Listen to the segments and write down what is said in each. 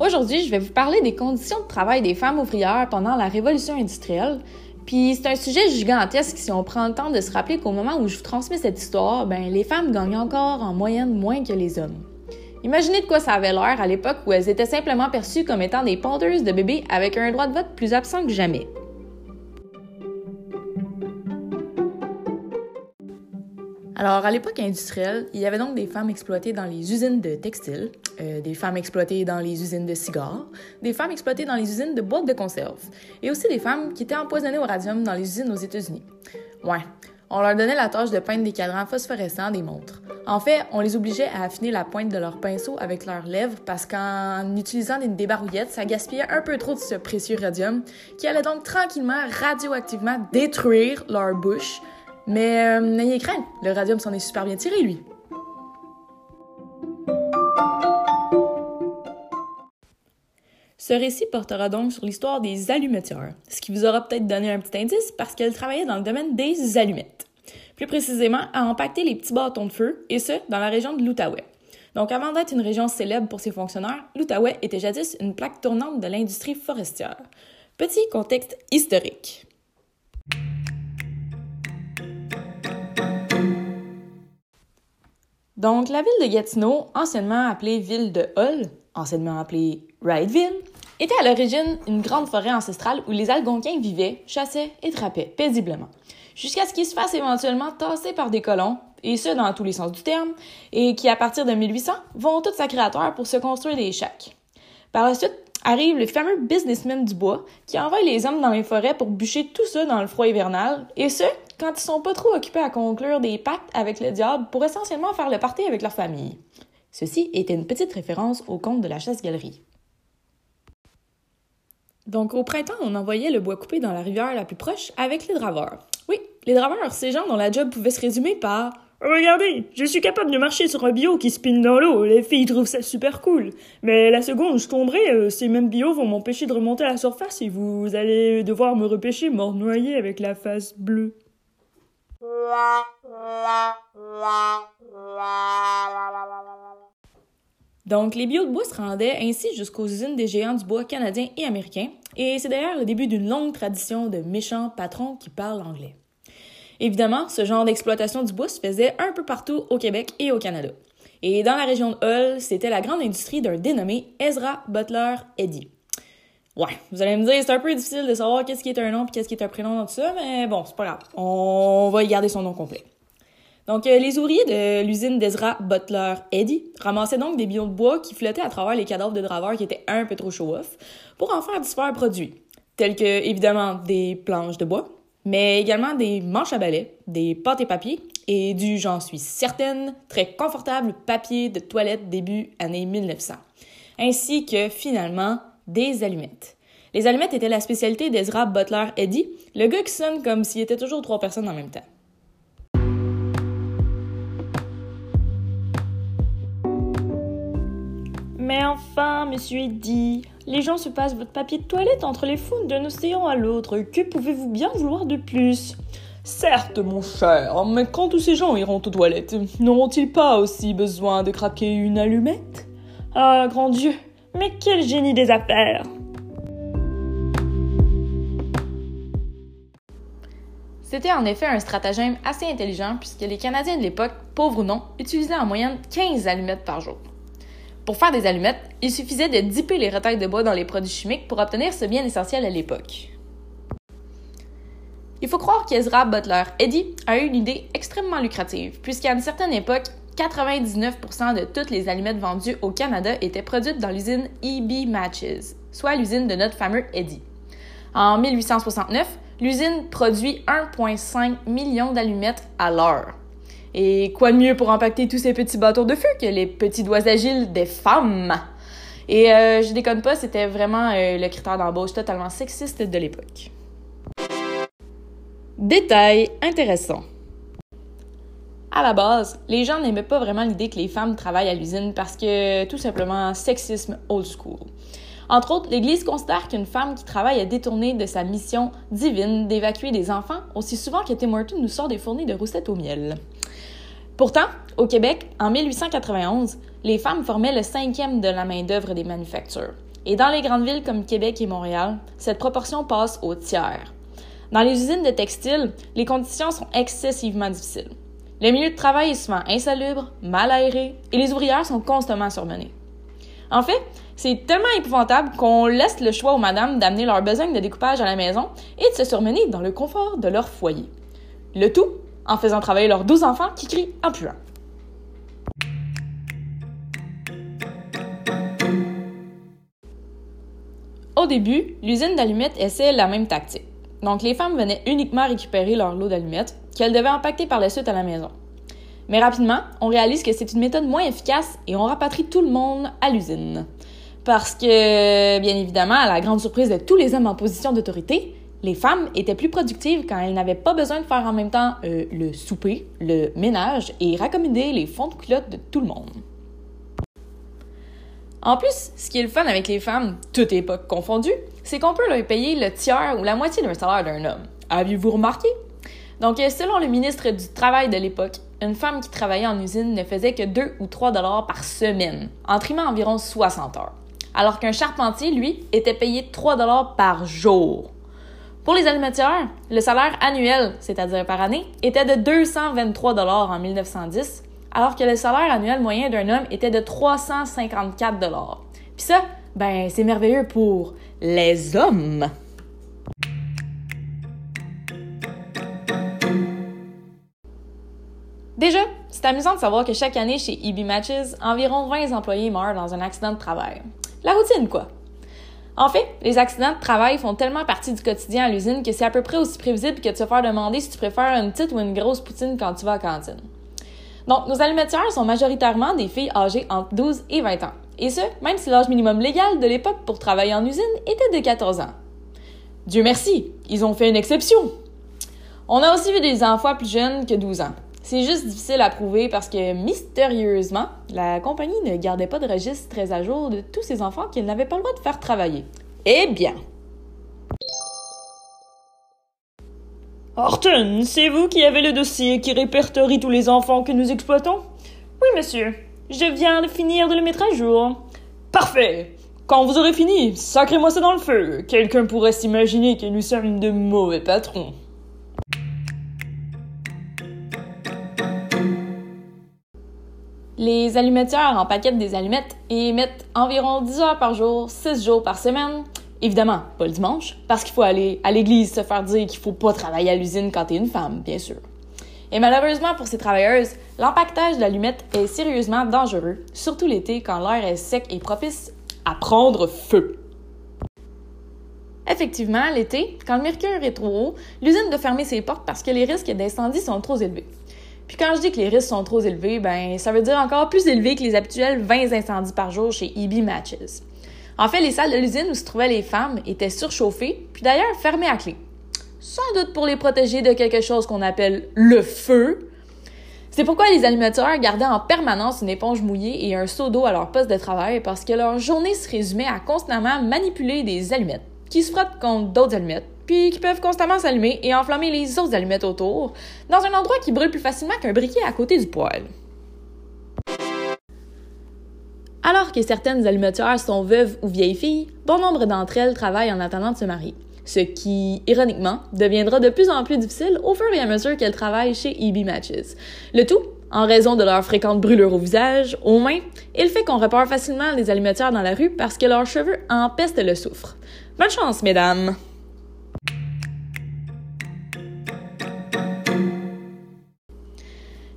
Aujourd'hui, je vais vous parler des conditions de travail des femmes ouvrières pendant la Révolution industrielle. Puis c'est un sujet gigantesque si on prend le temps de se rappeler qu'au moment où je vous transmets cette histoire, ben les femmes gagnent encore en moyenne moins que les hommes. Imaginez de quoi ça avait l'air à l'époque où elles étaient simplement perçues comme étant des pondeuses de bébés avec un droit de vote plus absent que jamais. Alors, à l'époque industrielle, il y avait donc des femmes exploitées dans les usines de textiles, euh, des femmes exploitées dans les usines de cigares, des femmes exploitées dans les usines de boîtes de conserve, et aussi des femmes qui étaient empoisonnées au radium dans les usines aux États-Unis. Ouais, on leur donnait la tâche de peindre des cadrans phosphorescents des montres. En fait, on les obligeait à affiner la pointe de leur pinceau avec leurs lèvres parce qu'en utilisant des débarouillettes, ça gaspillait un peu trop de ce précieux radium qui allait donc tranquillement radioactivement détruire leur bouche mais euh, n'ayez crainte, le radium s'en est super bien tiré, lui. Ce récit portera donc sur l'histoire des allumetières, ce qui vous aura peut-être donné un petit indice parce qu'elle travaillait dans le domaine des allumettes. Plus précisément, à empaqueter les petits bâtons de feu, et ce, dans la région de l'Outaouais. Donc avant d'être une région célèbre pour ses fonctionnaires, l'Outaouais était jadis une plaque tournante de l'industrie forestière. Petit contexte historique. Donc, la ville de Gatineau, anciennement appelée ville de Hull, anciennement appelée Wrightsville, était à l'origine une grande forêt ancestrale où les Algonquins vivaient, chassaient et trappaient paisiblement, jusqu'à ce qu'ils se fassent éventuellement tasser par des colons, et ce dans tous les sens du terme, et qui à partir de 1800 vont tous à pour se construire des chacs. Par la suite, arrive le fameux businessman du bois qui envoie les hommes dans les forêts pour bûcher tout ça dans le froid hivernal, et ce, quand ils sont pas trop occupés à conclure des pactes avec le diable pour essentiellement faire le party avec leur famille. Ceci était une petite référence au conte de la chasse-galerie. Donc au printemps, on envoyait le bois coupé dans la rivière la plus proche avec les draveurs. Oui, les draveurs, ces gens dont la job pouvait se résumer par Regardez, je suis capable de marcher sur un bio qui spinne dans l'eau. Les filles trouvent ça super cool. Mais la seconde où je tomberai, euh, ces mêmes bio vont m'empêcher de remonter à la surface et vous allez devoir me repêcher mort noyé avec la face bleue. Donc, les bio de bois se rendaient ainsi jusqu'aux usines des géants du bois canadiens et américains, et c'est d'ailleurs le début d'une longue tradition de méchants patrons qui parlent anglais. Évidemment, ce genre d'exploitation du bois se faisait un peu partout au Québec et au Canada. Et dans la région de Hull, c'était la grande industrie d'un dénommé Ezra Butler Eddy. Ouais, vous allez me dire, c'est un peu difficile de savoir qu'est-ce qui est un nom et qu'est-ce qui est un prénom dans tout ça, mais bon, c'est pas grave. On va y garder son nom complet. Donc, euh, les ouvriers de l'usine d'Ezra Butler Eddy ramassaient donc des billons de bois qui flottaient à travers les cadavres de draveurs qui étaient un peu trop show-off pour en faire différents produits, tels que, évidemment, des planches de bois, mais également des manches à balai, des pâtes et papiers et du, j'en suis certaine, très confortable papier de toilette début année 1900, ainsi que finalement des allumettes. Les allumettes étaient la spécialité d'Ezra Butler Eddy, le gars qui sonne comme s'il était toujours trois personnes en même temps. Mais enfin, monsieur Eddy, les gens se passent votre papier de toilette entre les founes d'un océan à l'autre. Que pouvez-vous bien vouloir de plus? Certes, mon cher, mais quand tous ces gens iront aux toilettes, n'auront-ils pas aussi besoin de craquer une allumette? Ah, grand Dieu, mais quel génie des affaires C'était en effet un stratagème assez intelligent puisque les Canadiens de l'époque, pauvres ou non, utilisaient en moyenne 15 allumettes par jour. Pour faire des allumettes, il suffisait de dipper les retailles de bois dans les produits chimiques pour obtenir ce bien essentiel à l'époque. Il faut croire qu'Ezra Butler Eddy a eu une idée extrêmement lucrative, puisqu'à une certaine époque, 99% de toutes les allumettes vendues au Canada étaient produites dans l'usine EB Matches, soit l'usine de notre fameux Eddy. En 1869, l'usine produit 1,5 million d'allumettes à l'heure. Et quoi de mieux pour impacter tous ces petits bâtons de feu que les petits doigts agiles des femmes? Et euh, je déconne pas, c'était vraiment euh, le critère d'embauche totalement sexiste de l'époque. Détail intéressant. À la base, les gens n'aimaient pas vraiment l'idée que les femmes travaillent à l'usine parce que tout simplement sexisme old school. Entre autres, l'Église considère qu'une femme qui travaille à détourner de sa mission divine d'évacuer des enfants aussi souvent que Tim Horton nous sort des fournis de roussettes au miel. Pourtant, au Québec, en 1891, les femmes formaient le cinquième de la main-d'œuvre des manufactures. et dans les grandes villes comme Québec et Montréal, cette proportion passe au tiers. Dans les usines de textiles, les conditions sont excessivement difficiles. Le milieu de travail est souvent insalubre, mal aéré, et les ouvrières sont constamment surmenées. En fait, c'est tellement épouvantable qu'on laisse le choix aux madames d'amener leur besogne de découpage à la maison et de se surmener dans le confort de leur foyer. Le tout en faisant travailler leurs douze enfants qui crient en puant. Au début, l'usine d'allumettes essaie la même tactique. Donc, les femmes venaient uniquement récupérer leur lot d'allumettes qu'elles devaient empaqueter par la suite à la maison. Mais rapidement, on réalise que c'est une méthode moins efficace et on rapatrie tout le monde à l'usine. Parce que, bien évidemment, à la grande surprise de tous les hommes en position d'autorité, les femmes étaient plus productives quand elles n'avaient pas besoin de faire en même temps euh, le souper, le ménage et raccommoder les fonds de culotte de tout le monde. En plus, ce qui est le fun avec les femmes, toute époque confondue, c'est qu'on peut leur payer le tiers ou la moitié d'un salaire d'un homme. Avez-vous remarqué? Donc, euh, selon le ministre du Travail de l'époque, une femme qui travaillait en usine ne faisait que 2 ou 3 dollars par semaine, en trimant environ 60 heures. Alors qu'un charpentier, lui, était payé 3 dollars par jour. Pour les alimentaires, le salaire annuel, c'est-à-dire par année, était de 223 dollars en 1910 alors que le salaire annuel moyen d'un homme était de 354 dollars. Puis ça, ben c'est merveilleux pour les hommes. Déjà, c'est amusant de savoir que chaque année chez EB Matches, environ 20 employés meurent dans un accident de travail. La routine, quoi. En fait, les accidents de travail font tellement partie du quotidien à l'usine que c'est à peu près aussi prévisible que de se faire demander si tu préfères une petite ou une grosse poutine quand tu vas à cantine. Donc, nos alimentaires sont majoritairement des filles âgées entre 12 et 20 ans. Et ce, même si l'âge minimum légal de l'époque pour travailler en usine était de 14 ans. Dieu merci, ils ont fait une exception. On a aussi vu des enfants plus jeunes que 12 ans. C'est juste difficile à prouver parce que, mystérieusement, la compagnie ne gardait pas de registre très à jour de tous ces enfants qu'elle n'avait pas le droit de faire travailler. Eh bien, Horton, c'est vous qui avez le dossier qui répertorie tous les enfants que nous exploitons? Oui, monsieur. Je viens de finir de le mettre à jour. Parfait. Quand vous aurez fini, sacrez-moi ça dans le feu. Quelqu'un pourrait s'imaginer que nous sommes de mauvais patrons. Les allumetteurs en paquet des allumettes émettent environ 10 heures par jour, 6 jours par semaine, Évidemment, pas le dimanche, parce qu'il faut aller à l'église se faire dire qu'il faut pas travailler à l'usine quand t'es une femme, bien sûr. Et malheureusement pour ces travailleuses, l'empaquetage d'allumettes est sérieusement dangereux, surtout l'été quand l'air est sec et propice à prendre feu. Effectivement, l'été, quand le mercure est trop haut, l'usine doit fermer ses portes parce que les risques d'incendie sont trop élevés. Puis quand je dis que les risques sont trop élevés, ben ça veut dire encore plus élevé que les habituels 20 incendies par jour chez EB Matches. En fait, les salles de l'usine où se trouvaient les femmes étaient surchauffées, puis d'ailleurs fermées à clé. Sans doute pour les protéger de quelque chose qu'on appelle le feu. C'est pourquoi les animateurs gardaient en permanence une éponge mouillée et un seau d'eau à leur poste de travail parce que leur journée se résumait à constamment manipuler des allumettes qui se frottent contre d'autres allumettes, puis qui peuvent constamment s'allumer et enflammer les autres allumettes autour, dans un endroit qui brûle plus facilement qu'un briquet à côté du poêle. Alors que certaines allumetières sont veuves ou vieilles filles, bon nombre d'entre elles travaillent en attendant de se marier. Ce qui, ironiquement, deviendra de plus en plus difficile au fur et à mesure qu'elles travaillent chez EB Matches. Le tout en raison de leurs fréquentes brûlures au visage, aux mains, et le fait qu'on repère facilement les allumetières dans la rue parce que leurs cheveux empestent le soufre. Bonne chance, mesdames!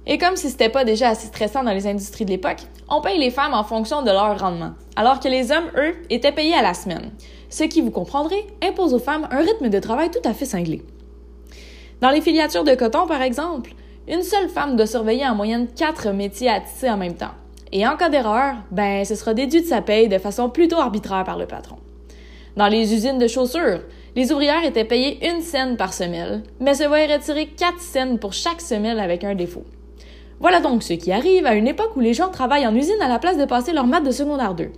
Et comme si c'était pas déjà assez stressant dans les industries de l'époque, on paye les femmes en fonction de leur rendement, alors que les hommes, eux, étaient payés à la semaine. Ce qui, vous comprendrez, impose aux femmes un rythme de travail tout à fait cinglé. Dans les filiatures de coton, par exemple, une seule femme doit surveiller en moyenne quatre métiers à tisser en même temps. Et en cas d'erreur, ben, ce sera déduit de sa paye de façon plutôt arbitraire par le patron. Dans les usines de chaussures, les ouvrières étaient payées une scène par semelle, mais se voyaient retirer quatre scènes pour chaque semelle avec un défaut. Voilà donc ce qui arrive à une époque où les gens travaillent en usine à la place de passer leur maths de secondaire 2.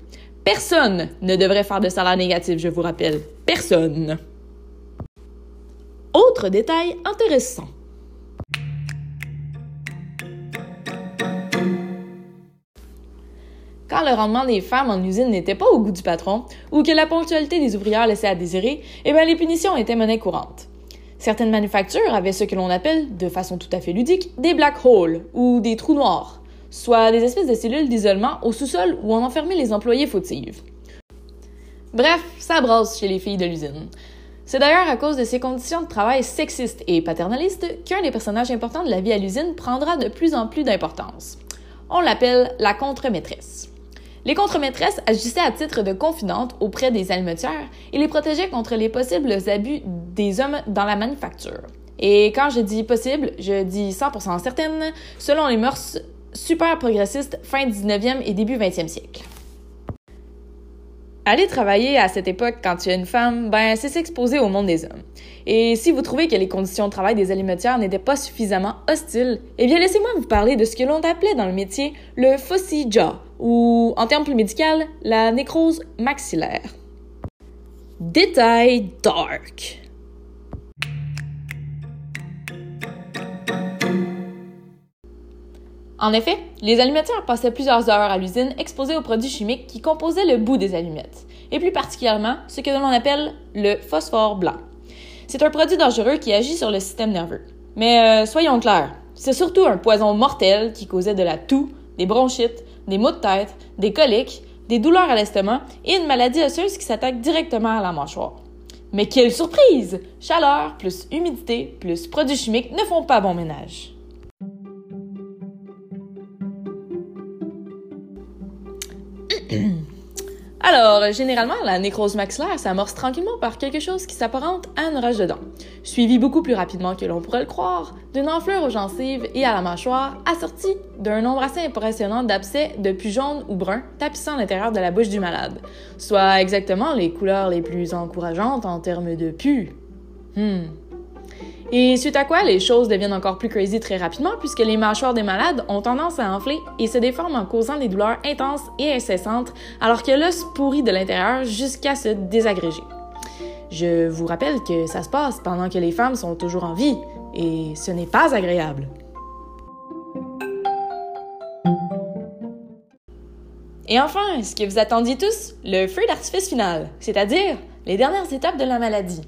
Personne ne devrait faire de salaire négatif, je vous rappelle. Personne. Autre détail intéressant. Quand le rendement des femmes en usine n'était pas au goût du patron ou que la ponctualité des ouvrières laissait à désirer, eh bien les punitions étaient monnaie courante. Certaines manufactures avaient ce que l'on appelle, de façon tout à fait ludique, des black holes ou des trous noirs, soit des espèces de cellules d'isolement au sous-sol où on enfermait les employés fautifs. Bref, ça brasse chez les filles de l'usine. C'est d'ailleurs à cause de ces conditions de travail sexistes et paternalistes qu'un des personnages importants de la vie à l'usine prendra de plus en plus d'importance. On l'appelle la contre-maîtresse. Les contre-maîtresses agissaient à titre de confidentes auprès des almetières et les protégeaient contre les possibles abus des hommes dans la manufacture. Et quand je dis possible, je dis 100% certaine, selon les mœurs super progressistes fin 19e et début 20e siècle. Aller travailler à cette époque quand tu es une femme, ben c'est s'exposer au monde des hommes. Et si vous trouvez que les conditions de travail des alimentaires n'étaient pas suffisamment hostiles, eh bien laissez-moi vous parler de ce que l'on appelait dans le métier le fussy jaw, ou en termes plus médicaux, la nécrose maxillaire. Détail dark. En effet, les allumetières passaient plusieurs heures à l'usine exposées aux produits chimiques qui composaient le bout des allumettes, et plus particulièrement ce que l'on appelle le phosphore blanc. C'est un produit dangereux qui agit sur le système nerveux. Mais euh, soyons clairs, c'est surtout un poison mortel qui causait de la toux, des bronchites, des maux de tête, des coliques, des douleurs à l'estomac et une maladie osseuse qui s'attaque directement à la mâchoire. Mais quelle surprise! Chaleur plus humidité plus produits chimiques ne font pas bon ménage. Alors, généralement, la nécrose maxillaire s'amorce tranquillement par quelque chose qui s'apparente à une rage de dents, suivi beaucoup plus rapidement que l'on pourrait le croire d'une enflure aux gencives et à la mâchoire, assortie d'un nombre assez impressionnant d'abcès de plus jaunes ou bruns tapissant l'intérieur de la bouche du malade, soit exactement les couleurs les plus encourageantes en termes de pu. Hmm. Et suite à quoi, les choses deviennent encore plus crazy très rapidement puisque les mâchoires des malades ont tendance à enfler et se déforment en causant des douleurs intenses et incessantes alors que l'os pourrit de l'intérieur jusqu'à se désagréger. Je vous rappelle que ça se passe pendant que les femmes sont toujours en vie et ce n'est pas agréable. Et enfin, ce que vous attendiez tous, le feu d'artifice final, c'est-à-dire les dernières étapes de la maladie?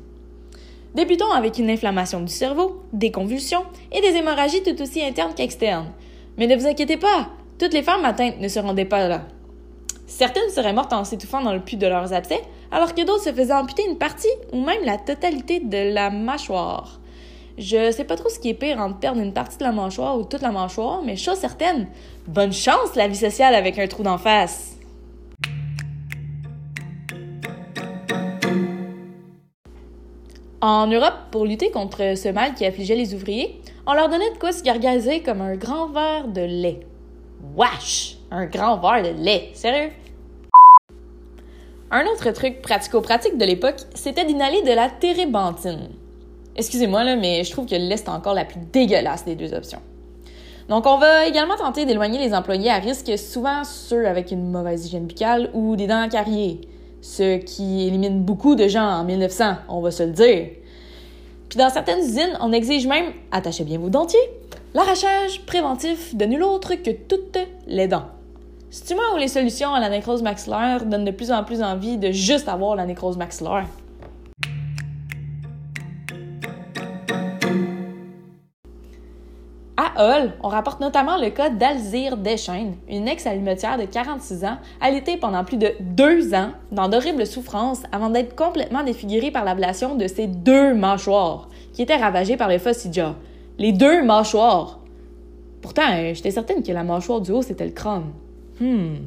Débutons avec une inflammation du cerveau, des convulsions et des hémorragies tout aussi internes qu'externes. Mais ne vous inquiétez pas, toutes les femmes atteintes ne se rendaient pas là. Certaines seraient mortes en s'étouffant dans le puits de leurs abcès, alors que d'autres se faisaient amputer une partie ou même la totalité de la mâchoire. Je sais pas trop ce qui est pire entre perdre une partie de la mâchoire ou toute la mâchoire, mais chose certaine, bonne chance la vie sociale avec un trou d'en face. En Europe, pour lutter contre ce mal qui affligeait les ouvriers, on leur donnait de quoi se gargariser comme un grand verre de lait. Wesh! Un grand verre de lait, sérieux? Un autre truc pratico-pratique de l'époque, c'était d'inhaler de la térébenthine. Excusez-moi, mais je trouve que le lait, c'est encore la plus dégueulasse des deux options. Donc, on va également tenter d'éloigner les employés à risque, souvent ceux avec une mauvaise hygiène buccale ou des dents carriées ce qui élimine beaucoup de gens en 1900, on va se le dire. Puis dans certaines usines, on exige même, attachez bien vos dentiers, l'arrachage préventif de nul autre que toutes les dents. C'est-tu moi où les solutions à la nécrose maxillaire donnent de plus en plus envie de juste avoir la nécrose maxillaire? On rapporte notamment le cas d'Alzire Deschaines, une ex-allumettière de 46 ans, allaitée pendant plus de deux ans dans d'horribles souffrances avant d'être complètement défigurée par l'ablation de ses deux mâchoires, qui étaient ravagées par le fossidia. Les deux mâchoires! Pourtant, euh, j'étais certaine que la mâchoire du haut, c'était le crâne. Hmm.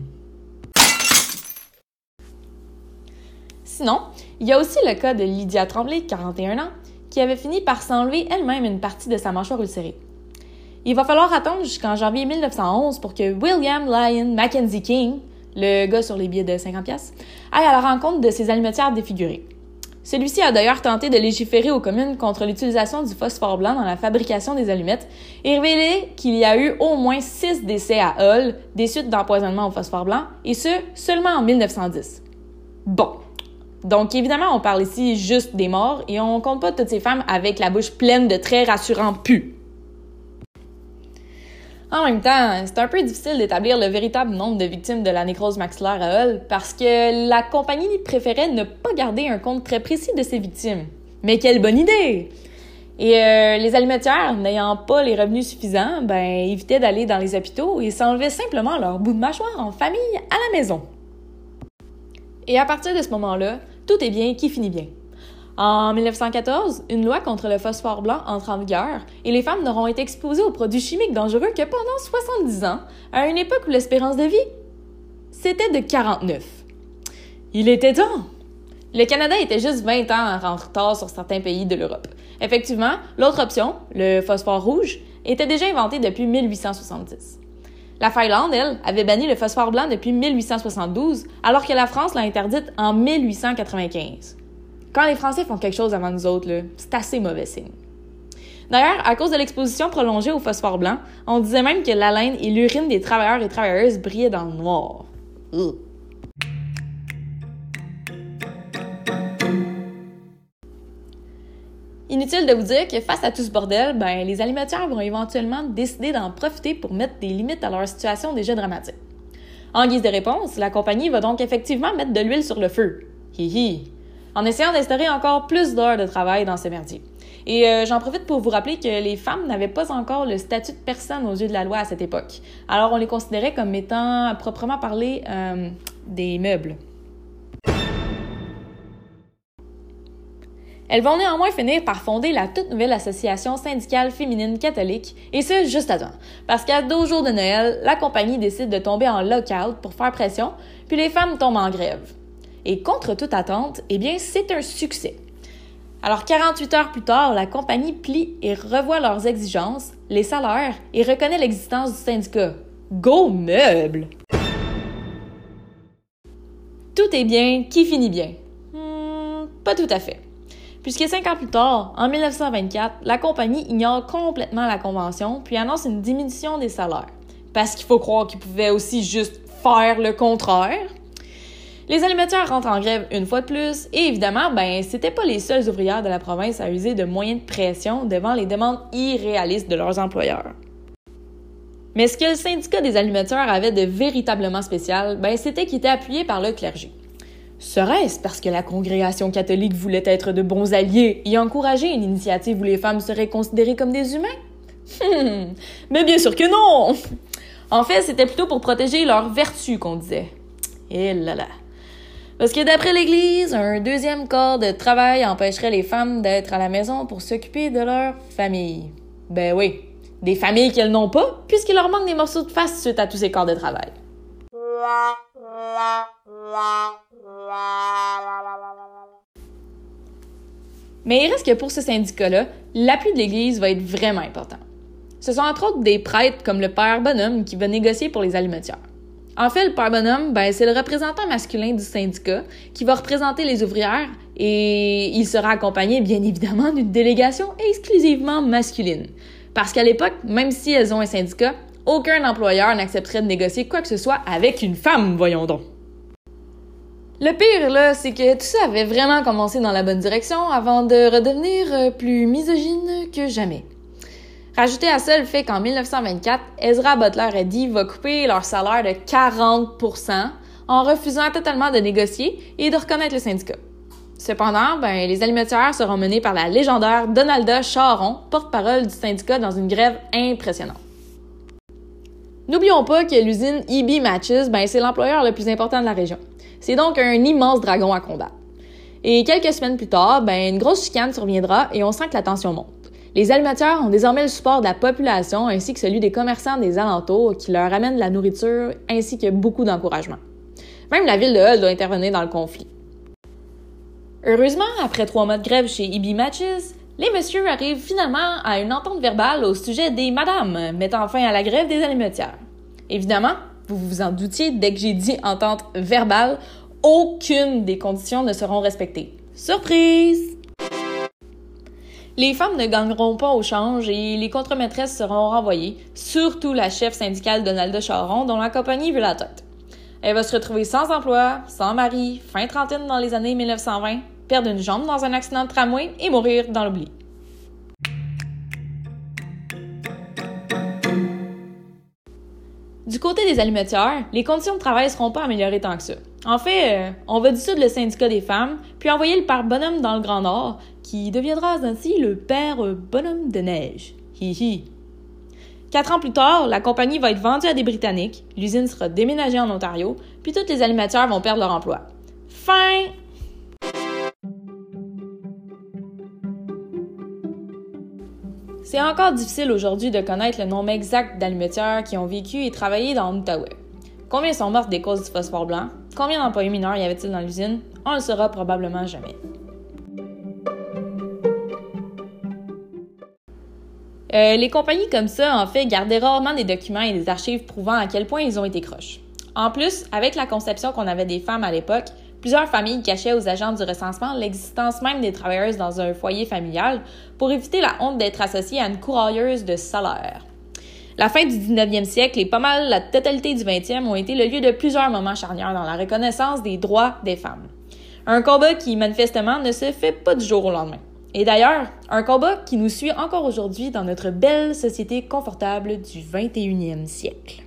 Sinon, il y a aussi le cas de Lydia Tremblay, 41 ans, qui avait fini par s'enlever elle-même une partie de sa mâchoire ulcérée. Il va falloir attendre jusqu'en janvier 1911 pour que William Lyon Mackenzie King, le gars sur les billets de 50 pièces, aille à la rencontre de ces allumettières défigurées. Celui-ci a d'ailleurs tenté de légiférer aux communes contre l'utilisation du phosphore blanc dans la fabrication des allumettes et révélé qu'il y a eu au moins six décès à Hull des suites d'empoisonnement au phosphore blanc, et ce, seulement en 1910. Bon. Donc évidemment, on parle ici juste des morts et on compte pas toutes ces femmes avec la bouche pleine de très rassurants pu. En même temps, c'est un peu difficile d'établir le véritable nombre de victimes de la nécrose maxillaire à Hull parce que la compagnie préférait ne pas garder un compte très précis de ses victimes. Mais quelle bonne idée! Et euh, les alimentaires, n'ayant pas les revenus suffisants, ben, évitaient d'aller dans les hôpitaux et s'enlevaient simplement leur bout de mâchoire en famille à la maison. Et à partir de ce moment-là, tout est bien qui finit bien. En 1914, une loi contre le phosphore blanc entre en vigueur et les femmes n'auront été exposées aux produits chimiques dangereux que pendant 70 ans, à une époque où l'espérance de vie, c'était de 49. Il était temps! Le Canada était juste 20 ans en retard sur certains pays de l'Europe. Effectivement, l'autre option, le phosphore rouge, était déjà inventé depuis 1870. La Finlande, elle, avait banni le phosphore blanc depuis 1872, alors que la France l'a interdite en 1895. Quand les Français font quelque chose avant nous autres, c'est assez mauvais signe. D'ailleurs, à cause de l'exposition prolongée au phosphore blanc, on disait même que la laine et l'urine des travailleurs et travailleuses brillaient dans le noir. Inutile de vous dire que face à tout ce bordel, ben, les alimentaires vont éventuellement décider d'en profiter pour mettre des limites à leur situation déjà dramatique. En guise de réponse, la compagnie va donc effectivement mettre de l'huile sur le feu. Hihi en essayant d'instaurer encore plus d'heures de travail dans ce merdier. Et euh, j'en profite pour vous rappeler que les femmes n'avaient pas encore le statut de personne aux yeux de la loi à cette époque. Alors on les considérait comme étant proprement parlé euh, des meubles. Elles vont néanmoins finir par fonder la toute nouvelle association syndicale féminine catholique, et ce, juste à temps. Parce qu'à deux jours de Noël, la compagnie décide de tomber en lockout pour faire pression, puis les femmes tombent en grève. Et contre toute attente, eh bien, c'est un succès. Alors 48 heures plus tard, la compagnie plie et revoit leurs exigences, les salaires et reconnaît l'existence du syndicat. Go meuble! Tout est bien qui finit bien. Hmm, pas tout à fait. Puisque cinq ans plus tard, en 1924, la compagnie ignore complètement la convention puis annonce une diminution des salaires. Parce qu'il faut croire qu'ils pouvaient aussi juste faire le contraire. Les alimentaires rentrent en grève une fois de plus, et évidemment, ben, c'était pas les seules ouvrières de la province à user de moyens de pression devant les demandes irréalistes de leurs employeurs. Mais ce que le syndicat des alimentaires avait de véritablement spécial, ben, c'était qu'il était appuyé par le clergé. Serait-ce parce que la congrégation catholique voulait être de bons alliés et encourager une initiative où les femmes seraient considérées comme des humains? Hmm, mais bien sûr que non! En fait, c'était plutôt pour protéger leurs vertus qu'on disait. Et là là. Parce que d'après l'Église, un deuxième corps de travail empêcherait les femmes d'être à la maison pour s'occuper de leur famille. Ben oui, des familles qu'elles n'ont pas, puisqu'il leur manque des morceaux de face suite à tous ces corps de travail. Mais il reste que pour ce syndicat-là, l'appui de l'Église va être vraiment important. Ce sont entre autres des prêtres comme le père Bonhomme qui va négocier pour les alimentaires. En fait, le père bonhomme, ben, c'est le représentant masculin du syndicat qui va représenter les ouvrières et il sera accompagné, bien évidemment, d'une délégation exclusivement masculine. Parce qu'à l'époque, même si elles ont un syndicat, aucun employeur n'accepterait de négocier quoi que ce soit avec une femme, voyons donc. Le pire, là, c'est que tout ça avait vraiment commencé dans la bonne direction avant de redevenir euh, plus misogyne que jamais. Rajoutez à ça le fait qu'en 1924, Ezra Butler Eddy va couper leur salaire de 40% en refusant totalement de négocier et de reconnaître le syndicat. Cependant, ben, les alimentaires seront menés par la légendaire Donalda Charon, porte-parole du syndicat dans une grève impressionnante. N'oublions pas que l'usine EB Matches, ben, c'est l'employeur le plus important de la région. C'est donc un immense dragon à combattre. Et quelques semaines plus tard, ben, une grosse chicane surviendra et on sent que la tension monte. Les animateurs ont désormais le support de la population ainsi que celui des commerçants des alentours qui leur amènent la nourriture ainsi que beaucoup d'encouragement. Même la ville de Hull doit intervenir dans le conflit. Heureusement, après trois mois de grève chez EB Matches, les messieurs arrivent finalement à une entente verbale au sujet des madames, mettant fin à la grève des alimentaires. Évidemment, vous vous en doutiez, dès que j'ai dit entente verbale, aucune des conditions ne seront respectées. Surprise! Les femmes ne gagneront pas au change et les contre-maîtresses seront renvoyées, surtout la chef syndicale Donalda Charon, dont la compagnie veut la tête. Elle va se retrouver sans emploi, sans mari, fin trentaine dans les années 1920, perdre une jambe dans un accident de tramway et mourir dans l'oubli. Du côté des allumetières, les conditions de travail ne seront pas améliorées tant que ça. En fait, euh, on va dissoudre le syndicat des femmes, puis envoyer le père bonhomme dans le Grand Nord, qui deviendra ainsi le père bonhomme de neige. Hi Quatre ans plus tard, la compagnie va être vendue à des Britanniques, l'usine sera déménagée en Ontario, puis toutes les allumetières vont perdre leur emploi. Fin! C'est encore difficile aujourd'hui de connaître le nombre exact d'allumetières qui ont vécu et travaillé dans l'Outaouais. Combien sont mortes des causes du phosphore blanc? Combien d'employés mineurs y avait-il dans l'usine? On ne le saura probablement jamais. Euh, les compagnies comme ça, en fait, gardaient rarement des documents et des archives prouvant à quel point ils ont été croches. En plus, avec la conception qu'on avait des femmes à l'époque, Plusieurs familles cachaient aux agents du recensement l'existence même des travailleuses dans un foyer familial pour éviter la honte d'être associées à une courailleuse de salaire. La fin du 19e siècle et pas mal la totalité du 20e ont été le lieu de plusieurs moments charnières dans la reconnaissance des droits des femmes. Un combat qui, manifestement, ne se fait pas du jour au lendemain. Et d'ailleurs, un combat qui nous suit encore aujourd'hui dans notre belle société confortable du 21e siècle.